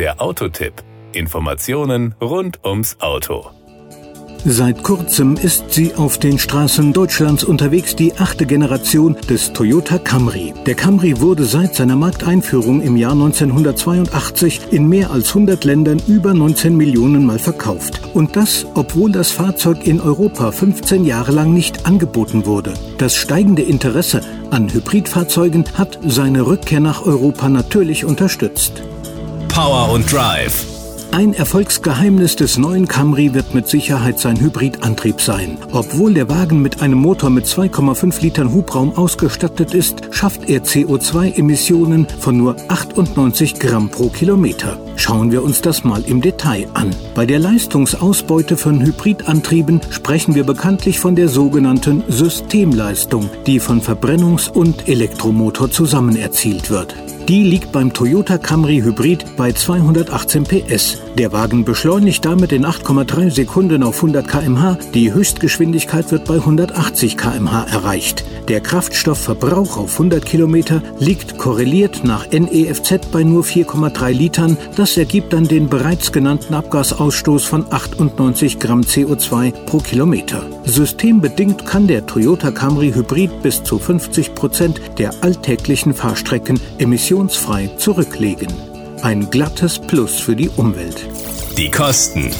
Der Autotipp. Informationen rund ums Auto. Seit kurzem ist sie auf den Straßen Deutschlands unterwegs, die achte Generation des Toyota Camry. Der Camry wurde seit seiner Markteinführung im Jahr 1982 in mehr als 100 Ländern über 19 Millionen Mal verkauft. Und das, obwohl das Fahrzeug in Europa 15 Jahre lang nicht angeboten wurde. Das steigende Interesse an Hybridfahrzeugen hat seine Rückkehr nach Europa natürlich unterstützt. Power und Drive ein Erfolgsgeheimnis des neuen Camry wird mit Sicherheit sein Hybridantrieb sein. Obwohl der Wagen mit einem Motor mit 2,5 Litern Hubraum ausgestattet ist, schafft er CO2-Emissionen von nur 98 Gramm pro Kilometer. Schauen wir uns das mal im Detail an. Bei der Leistungsausbeute von Hybridantrieben sprechen wir bekanntlich von der sogenannten Systemleistung, die von Verbrennungs- und Elektromotor zusammen erzielt wird. Die liegt beim Toyota Camry Hybrid bei 218 PS. Der Wagen beschleunigt damit in 8,3 Sekunden auf 100 km/h. Die Höchstgeschwindigkeit wird bei 180 km/h erreicht. Der Kraftstoffverbrauch auf 100 Kilometer liegt korreliert nach NEFZ bei nur 4,3 Litern. Das ergibt dann den bereits genannten Abgasausstoß von 98 Gramm CO2 pro Kilometer. Systembedingt kann der Toyota Camry Hybrid bis zu 50 Prozent der alltäglichen Fahrstrecken emissionsfrei zurücklegen. Ein glattes Plus für die Umwelt. Die Kosten.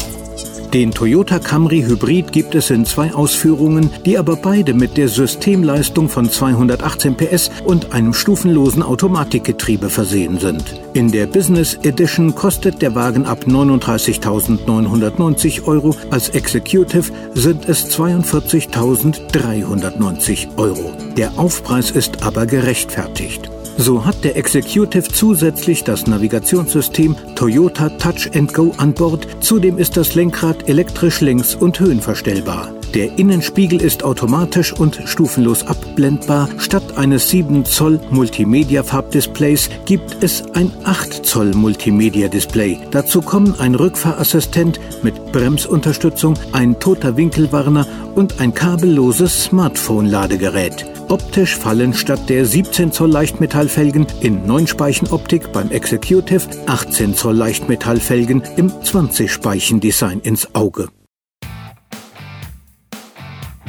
Den Toyota Camry Hybrid gibt es in zwei Ausführungen, die aber beide mit der Systemleistung von 218 PS und einem stufenlosen Automatikgetriebe versehen sind. In der Business Edition kostet der Wagen ab 39.990 Euro, als Executive sind es 42.390 Euro. Der Aufpreis ist aber gerechtfertigt. So hat der Executive zusätzlich das Navigationssystem Toyota Touch Go an Bord. Zudem ist das Lenkrad elektrisch längs- und höhenverstellbar. Der Innenspiegel ist automatisch und stufenlos abblendbar. Statt eines 7 Zoll Multimedia-Farbdisplays gibt es ein 8 Zoll Multimedia-Display. Dazu kommen ein Rückfahrassistent mit Bremsunterstützung, ein toter Winkelwarner und ein kabelloses Smartphone-Ladegerät. Optisch fallen statt der 17 Zoll Leichtmetallfelgen in 9 Speichen Optik beim Executive 18 Zoll Leichtmetallfelgen im 20 Speichen Design ins Auge.